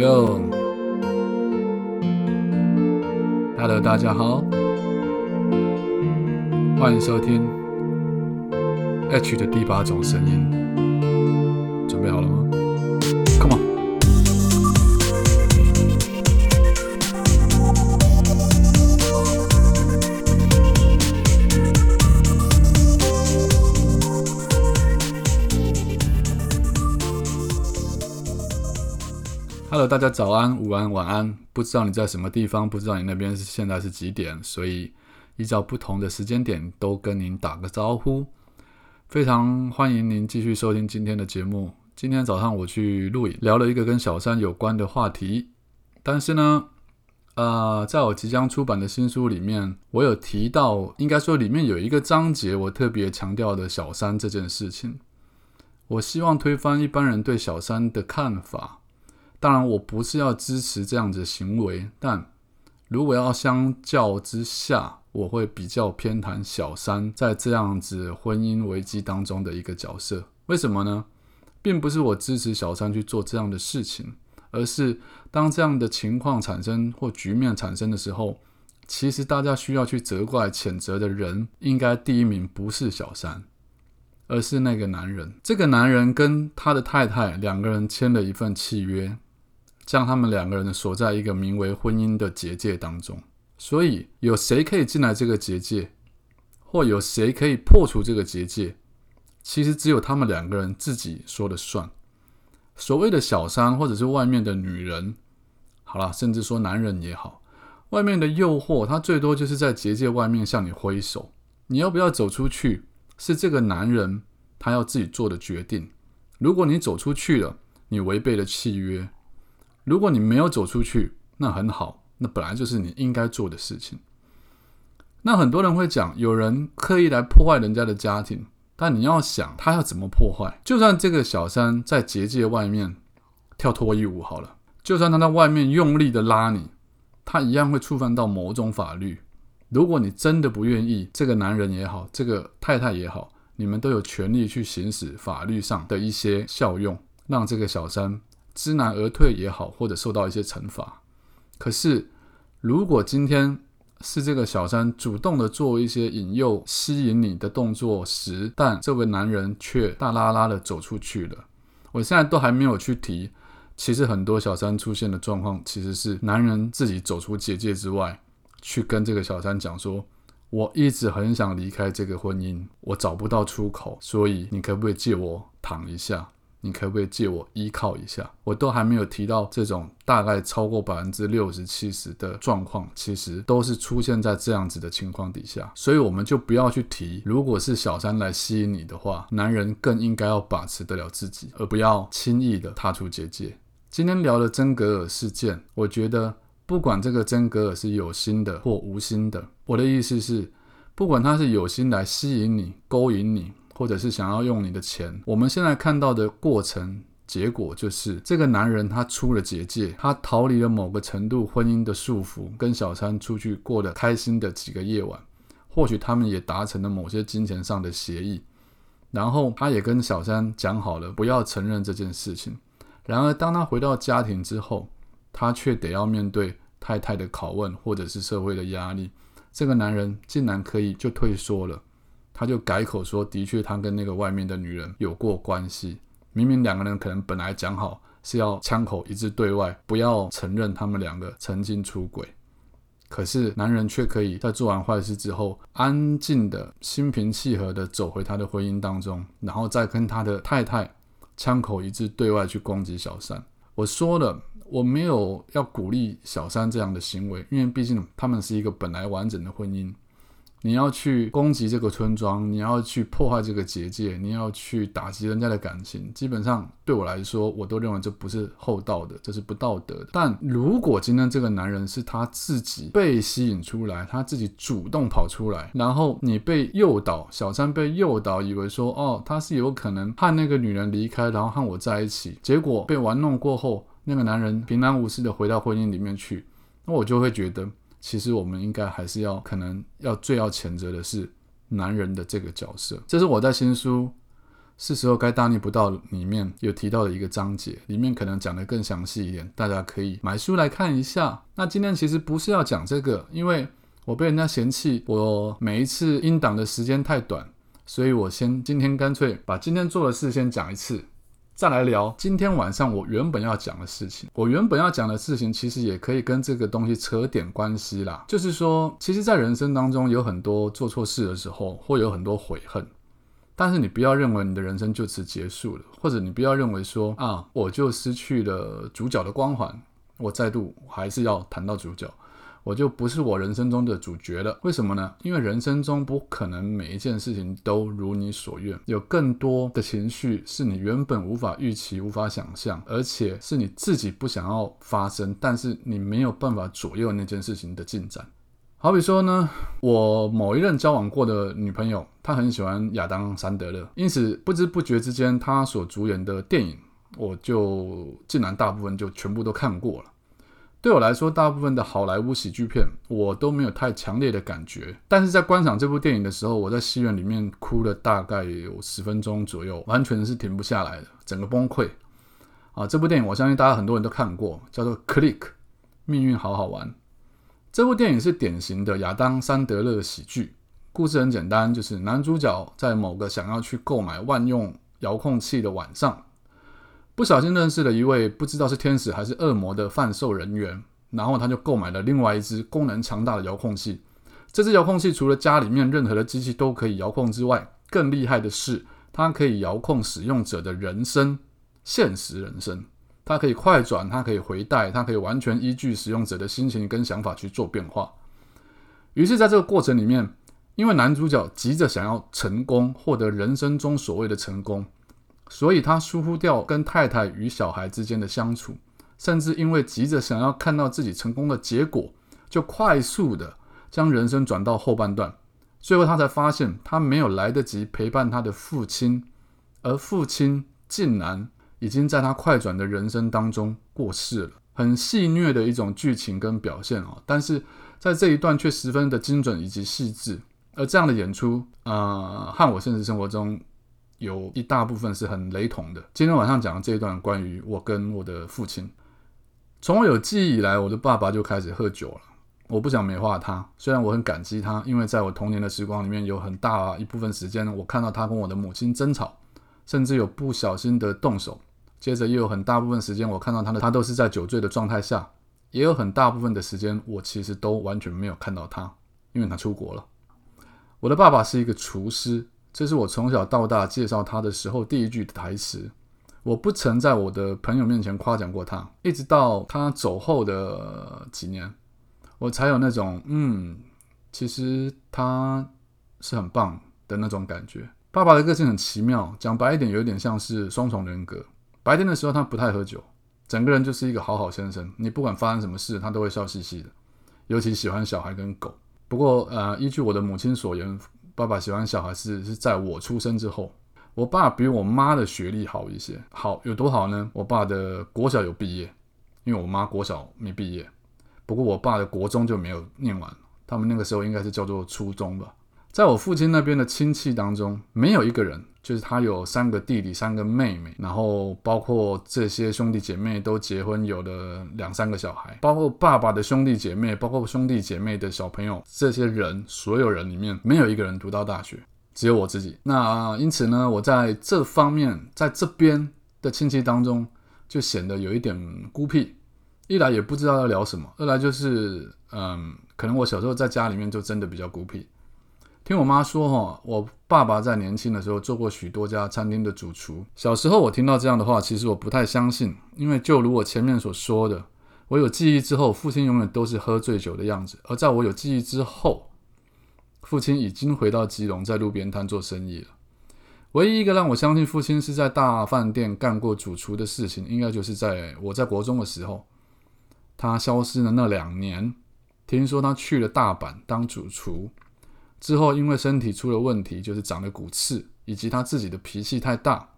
六，Hello，大家好，欢迎收听 H 的第八种声音，大家早安、午安、晚安。不知道你在什么地方，不知道你那边是现在是几点，所以依照不同的时间点都跟您打个招呼。非常欢迎您继续收听今天的节目。今天早上我去录影，聊了一个跟小三有关的话题。但是呢，呃，在我即将出版的新书里面，我有提到，应该说里面有一个章节，我特别强调的小三这件事情。我希望推翻一般人对小三的看法。当然，我不是要支持这样子的行为，但如果要相较之下，我会比较偏袒小三在这样子婚姻危机当中的一个角色。为什么呢？并不是我支持小三去做这样的事情，而是当这样的情况产生或局面产生的时候，其实大家需要去责怪、谴责的人，应该第一名不是小三，而是那个男人。这个男人跟他的太太两个人签了一份契约。将他们两个人锁在一个名为婚姻的结界当中，所以有谁可以进来这个结界，或有谁可以破除这个结界，其实只有他们两个人自己说了算。所谓的小三，或者是外面的女人，好了，甚至说男人也好，外面的诱惑，他最多就是在结界外面向你挥手，你要不要走出去，是这个男人他要自己做的决定。如果你走出去了，你违背了契约。如果你没有走出去，那很好，那本来就是你应该做的事情。那很多人会讲，有人刻意来破坏人家的家庭，但你要想，他要怎么破坏？就算这个小三在结界外面跳脱衣舞好了，就算他在外面用力的拉你，他一样会触犯到某种法律。如果你真的不愿意，这个男人也好，这个太太也好，你们都有权利去行使法律上的一些效用，让这个小三。知难而退也好，或者受到一些惩罚。可是，如果今天是这个小三主动的做一些引诱、吸引你的动作时，但这位男人却大拉拉的走出去了，我现在都还没有去提。其实很多小三出现的状况，其实是男人自己走出结界之外，去跟这个小三讲说：“我一直很想离开这个婚姻，我找不到出口，所以你可不可以借我躺一下？”你可不可以借我依靠一下？我都还没有提到这种大概超过百分之六十七十的状况，其实都是出现在这样子的情况底下，所以我们就不要去提。如果是小三来吸引你的话，男人更应该要把持得了自己，而不要轻易的踏出结界。今天聊的真格尔事件，我觉得不管这个真格尔是有心的或无心的，我的意思是，不管他是有心来吸引你、勾引你。或者是想要用你的钱，我们现在看到的过程结果就是这个男人他出了结界，他逃离了某个程度婚姻的束缚，跟小三出去过得开心的几个夜晚，或许他们也达成了某些金钱上的协议，然后他也跟小三讲好了不要承认这件事情。然而当他回到家庭之后，他却得要面对太太的拷问或者是社会的压力，这个男人竟然可以就退缩了。他就改口说：“的确，他跟那个外面的女人有过关系。明明两个人可能本来讲好是要枪口一致对外，不要承认他们两个曾经出轨。可是男人却可以在做完坏事之后，安静的心平气和的走回他的婚姻当中，然后再跟他的太太枪口一致对外去攻击小三。我说了，我没有要鼓励小三这样的行为，因为毕竟他们是一个本来完整的婚姻。”你要去攻击这个村庄，你要去破坏这个结界，你要去打击人家的感情，基本上对我来说，我都认为这不是厚道的，这是不道德的。但如果今天这个男人是他自己被吸引出来，他自己主动跑出来，然后你被诱导，小三被诱导，以为说哦，他是有可能和那个女人离开，然后和我在一起，结果被玩弄过后，那个男人平安无事的回到婚姻里面去，那我就会觉得。其实我们应该还是要可能要最要谴责的是男人的这个角色，这是我在新书是时候该大逆不道里面有提到的一个章节，里面可能讲的更详细一点，大家可以买书来看一下。那今天其实不是要讲这个，因为我被人家嫌弃我每一次音档的时间太短，所以我先今天干脆把今天做的事先讲一次。再来聊今天晚上我原本要讲的事情。我原本要讲的事情，其实也可以跟这个东西扯点关系啦。就是说，其实，在人生当中有很多做错事的时候，会有很多悔恨。但是你不要认为你的人生就此结束了，或者你不要认为说啊，我就失去了主角的光环，我再度还是要谈到主角。我就不是我人生中的主角了，为什么呢？因为人生中不可能每一件事情都如你所愿，有更多的情绪是你原本无法预期、无法想象，而且是你自己不想要发生，但是你没有办法左右那件事情的进展。好比说呢，我某一任交往过的女朋友，她很喜欢亚当·桑德勒，因此不知不觉之间，她所主演的电影，我就竟然大部分就全部都看过了。对我来说，大部分的好莱坞喜剧片我都没有太强烈的感觉，但是在观赏这部电影的时候，我在戏院里面哭了大概有十分钟左右，完全是停不下来的，整个崩溃。啊，这部电影我相信大家很多人都看过，叫做《Click》，命运好好玩。这部电影是典型的亚当·桑德勒喜剧，故事很简单，就是男主角在某个想要去购买万用遥控器的晚上。不小心认识了一位不知道是天使还是恶魔的贩售人员，然后他就购买了另外一只功能强大的遥控器。这只遥控器除了家里面任何的机器都可以遥控之外，更厉害的是它可以遥控使用者的人生，现实人生。它可以快转，它可以回带，它可以完全依据使用者的心情跟想法去做变化。于是，在这个过程里面，因为男主角急着想要成功，获得人生中所谓的成功。所以他疏忽掉跟太太与小孩之间的相处，甚至因为急着想要看到自己成功的结果，就快速的将人生转到后半段。最后他才发现，他没有来得及陪伴他的父亲，而父亲竟然已经在他快转的人生当中过世了。很戏谑的一种剧情跟表现哦，但是在这一段却十分的精准以及细致。而这样的演出，呃，和我现实生活中。有一大部分是很雷同的。今天晚上讲的这一段关于我跟我的父亲，从我有记忆以来，我的爸爸就开始喝酒了。我不想美化他，虽然我很感激他，因为在我童年的时光里面，有很大一部分时间，我看到他跟我的母亲争吵，甚至有不小心的动手。接着也有很大部分时间，我看到他的他都是在酒醉的状态下，也有很大部分的时间，我其实都完全没有看到他，因为他出国了。我的爸爸是一个厨师。这是我从小到大介绍他的时候第一句台词。我不曾在我的朋友面前夸奖过他，一直到他走后的几年，我才有那种嗯，其实他是很棒的那种感觉。爸爸的个性很奇妙，讲白一点，有点像是双重人格。白天的时候他不太喝酒，整个人就是一个好好先生，你不管发生什么事，他都会笑嘻嘻的，尤其喜欢小孩跟狗。不过呃，依据我的母亲所言。爸爸喜欢小孩是是在我出生之后，我爸比我妈的学历好一些，好有多好呢？我爸的国小有毕业，因为我妈国小没毕业，不过我爸的国中就没有念完，他们那个时候应该是叫做初中吧。在我父亲那边的亲戚当中，没有一个人。就是他有三个弟弟，三个妹妹，然后包括这些兄弟姐妹都结婚，有了两三个小孩，包括爸爸的兄弟姐妹，包括兄弟姐妹的小朋友，这些人所有人里面没有一个人读到大学，只有我自己。那因此呢，我在这方面，在这边的亲戚当中，就显得有一点孤僻。一来也不知道要聊什么，二来就是嗯，可能我小时候在家里面就真的比较孤僻。听我妈说，哈，我爸爸在年轻的时候做过许多家餐厅的主厨。小时候我听到这样的话，其实我不太相信，因为就如我前面所说的，我有记忆之后，父亲永远都是喝醉酒的样子。而在我有记忆之后，父亲已经回到基隆，在路边摊做生意了。唯一一个让我相信父亲是在大饭店干过主厨的事情，应该就是在我在国中的时候，他消失的那两年，听说他去了大阪当主厨。之后，因为身体出了问题，就是长了骨刺，以及他自己的脾气太大，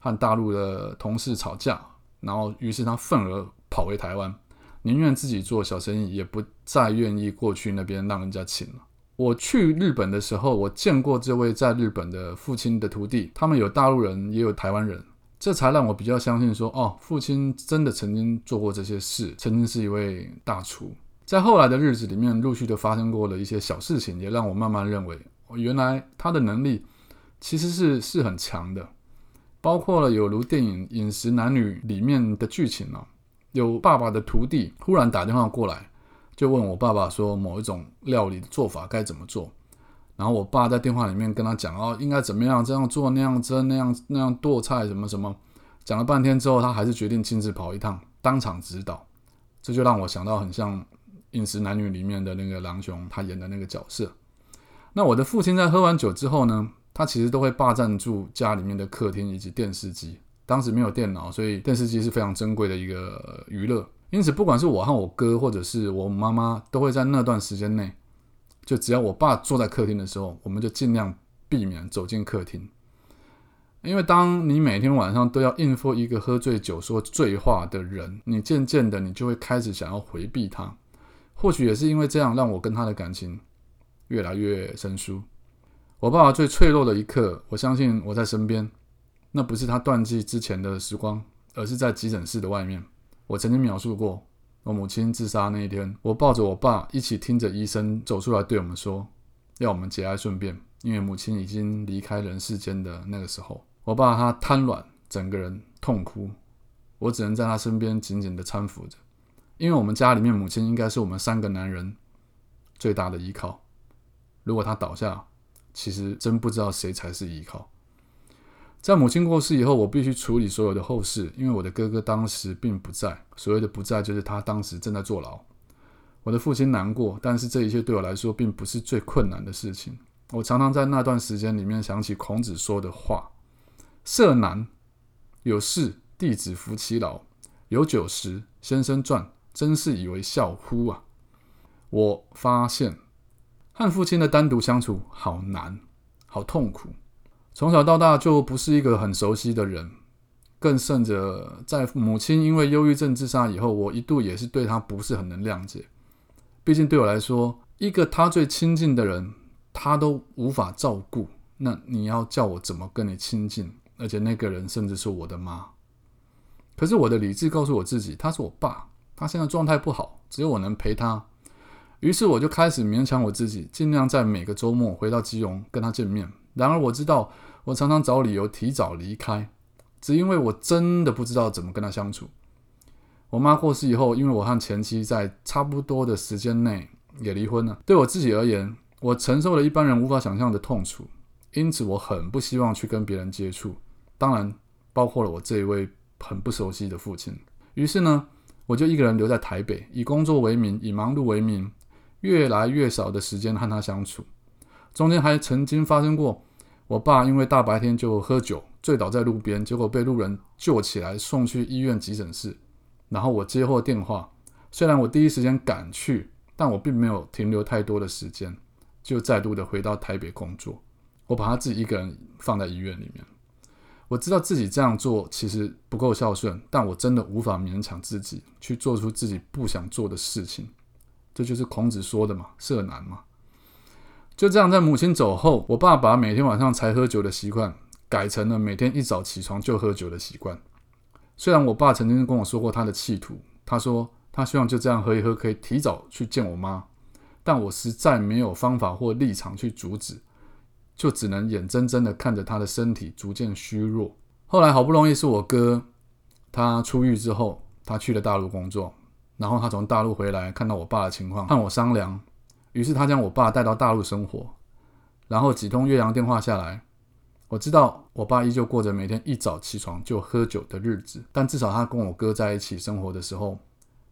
和大陆的同事吵架，然后于是他愤而跑回台湾，宁愿自己做小生意，也不再愿意过去那边让人家请了。我去日本的时候，我见过这位在日本的父亲的徒弟，他们有大陆人，也有台湾人，这才让我比较相信说，哦，父亲真的曾经做过这些事，曾经是一位大厨。在后来的日子里面，陆续的发生过了一些小事情，也让我慢慢认为，原来他的能力其实是是很强的，包括了有如电影《饮食男女》里面的剧情啊，有爸爸的徒弟忽然打电话过来。就问我爸爸说某一种料理的做法该怎么做，然后我爸在电话里面跟他讲哦，应该怎么样这样做那样蒸那样那样剁菜什么什么，讲了半天之后，他还是决定亲自跑一趟，当场指导。这就让我想到很像《饮食男女》里面的那个狼雄他演的那个角色。那我的父亲在喝完酒之后呢，他其实都会霸占住家里面的客厅以及电视机。当时没有电脑，所以电视机是非常珍贵的一个娱乐。因此，不管是我和我哥，或者是我妈妈，都会在那段时间内，就只要我爸坐在客厅的时候，我们就尽量避免走进客厅。因为当你每天晚上都要应付一个喝醉酒说醉话的人，你渐渐的，你就会开始想要回避他。或许也是因为这样，让我跟他的感情越来越生疏。我爸爸最脆弱的一刻，我相信我在身边，那不是他断气之前的时光，而是在急诊室的外面。我曾经描述过，我母亲自杀那一天，我抱着我爸一起听着医生走出来对我们说，要我们节哀顺变，因为母亲已经离开人世间的那个时候，我爸他瘫软，整个人痛哭，我只能在他身边紧紧的搀扶着，因为我们家里面母亲应该是我们三个男人最大的依靠，如果他倒下，其实真不知道谁才是依靠。在母亲过世以后，我必须处理所有的后事，因为我的哥哥当时并不在。所谓的不在，就是他当时正在坐牢。我的父亲难过，但是这一切对我来说并不是最困难的事情。我常常在那段时间里面想起孔子说的话：“色难，有事弟子服其劳；有酒食，先生传，真是以为笑乎啊！”我发现和父亲的单独相处好难，好痛苦。从小到大就不是一个很熟悉的人，更甚者，在母亲因为忧郁症自杀以后，我一度也是对他不是很能谅解。毕竟对我来说，一个他最亲近的人，他都无法照顾，那你要叫我怎么跟你亲近？而且那个人甚至是我的妈。可是我的理智告诉我自己，他是我爸，他现在状态不好，只有我能陪他。于是我就开始勉强我自己，尽量在每个周末回到基隆跟他见面。然而我知道。我常常找理由提早离开，只因为我真的不知道怎么跟他相处。我妈过世以后，因为我和前妻在差不多的时间内也离婚了。对我自己而言，我承受了一般人无法想象的痛楚，因此我很不希望去跟别人接触，当然包括了我这一位很不熟悉的父亲。于是呢，我就一个人留在台北，以工作为名，以忙碌为名，越来越少的时间和他相处。中间还曾经发生过。我爸因为大白天就喝酒醉倒在路边，结果被路人救起来送去医院急诊室。然后我接获电话，虽然我第一时间赶去，但我并没有停留太多的时间，就再度的回到台北工作。我把他自己一个人放在医院里面。我知道自己这样做其实不够孝顺，但我真的无法勉强自己去做出自己不想做的事情。这就是孔子说的嘛，色难嘛。就这样，在母亲走后，我爸把每天晚上才喝酒的习惯改成了每天一早起床就喝酒的习惯。虽然我爸曾经跟我说过他的企图，他说他希望就这样喝一喝，可以提早去见我妈，但我实在没有方法或立场去阻止，就只能眼睁睁的看着他的身体逐渐虚弱。后来好不容易是我哥，他出狱之后，他去了大陆工作，然后他从大陆回来，看到我爸的情况，和我商量。于是他将我爸带到大陆生活，然后几通岳阳电话下来，我知道我爸依旧过着每天一早起床就喝酒的日子，但至少他跟我哥在一起生活的时候，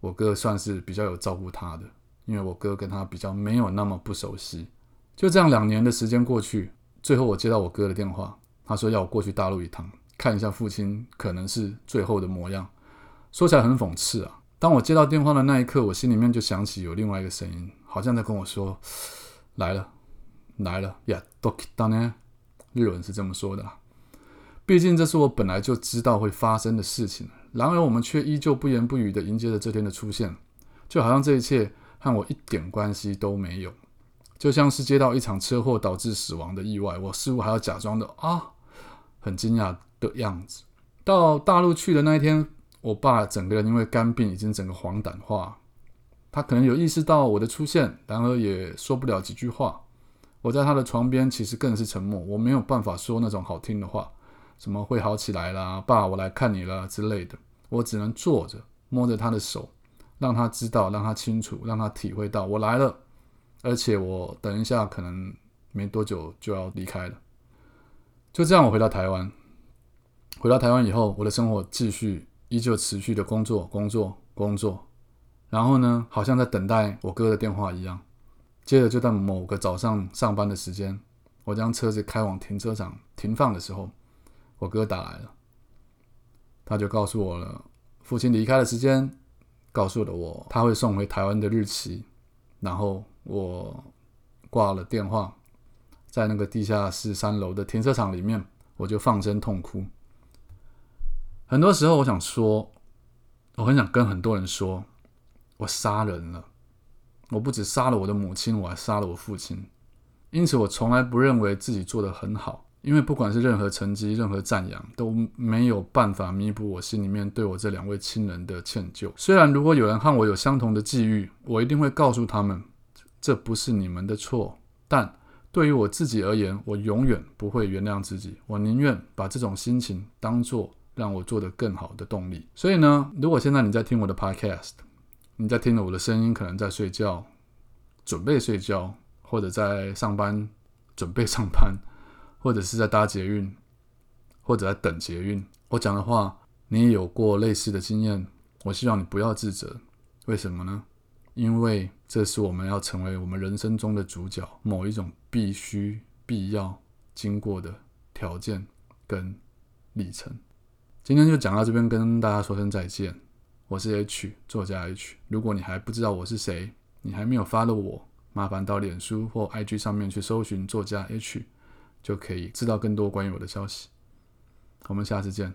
我哥算是比较有照顾他的，因为我哥跟他比较没有那么不熟悉。就这样两年的时间过去，最后我接到我哥的电话，他说要我过去大陆一趟，看一下父亲可能是最后的模样。说起来很讽刺啊，当我接到电话的那一刻，我心里面就想起有另外一个声音。好像在跟我说：“来了，来了呀！”都当然，日文是这么说的。毕竟这是我本来就知道会发生的事情。然而我们却依旧不言不语的迎接着这天的出现，就好像这一切和我一点关系都没有。就像是接到一场车祸导致死亡的意外，我似乎还要假装的啊，很惊讶的样子。到大陆去的那一天，我爸整个人因为肝病已经整个黄疸化，他可能有意识到我的出现，然而也说不了几句话。我在他的床边，其实更是沉默，我没有办法说那种好听的话，什么会好起来啦，爸，我来看你了之类的。我只能坐着，摸着他的手，让他知道，让他清楚，让他体会到我来了。而且我等一下可能没多久就要离开了，就这样我回到台湾。回到台湾以后，我的生活继续依旧持续的工作，工作，工作。然后呢，好像在等待我哥的电话一样。接着就在某个早上上班的时间，我将车子开往停车场停放的时候，我哥打来了。他就告诉我了父亲离开的时间，告诉了我他会送回台湾的日期，然后。我挂了电话，在那个地下室三楼的停车场里面，我就放声痛哭。很多时候，我想说，我很想跟很多人说，我杀人了。我不止杀了我的母亲，我还杀了我父亲。因此，我从来不认为自己做得很好。因为不管是任何成绩、任何赞扬，都没有办法弥补我心里面对我这两位亲人的歉疚。虽然如果有人和我有相同的际遇，我一定会告诉他们。这不是你们的错，但对于我自己而言，我永远不会原谅自己。我宁愿把这种心情当做让我做得更好的动力。所以呢，如果现在你在听我的 Podcast，你在听着我的声音，可能在睡觉，准备睡觉，或者在上班，准备上班，或者是在搭捷运，或者在等捷运，我讲的话，你也有过类似的经验。我希望你不要自责，为什么呢？因为这是我们要成为我们人生中的主角，某一种必须、必要经过的条件跟历程。今天就讲到这边，跟大家说声再见。我是 H 作家 H。如果你还不知道我是谁，你还没有发了我，麻烦到脸书或 IG 上面去搜寻作家 H，就可以知道更多关于我的消息。我们下次见。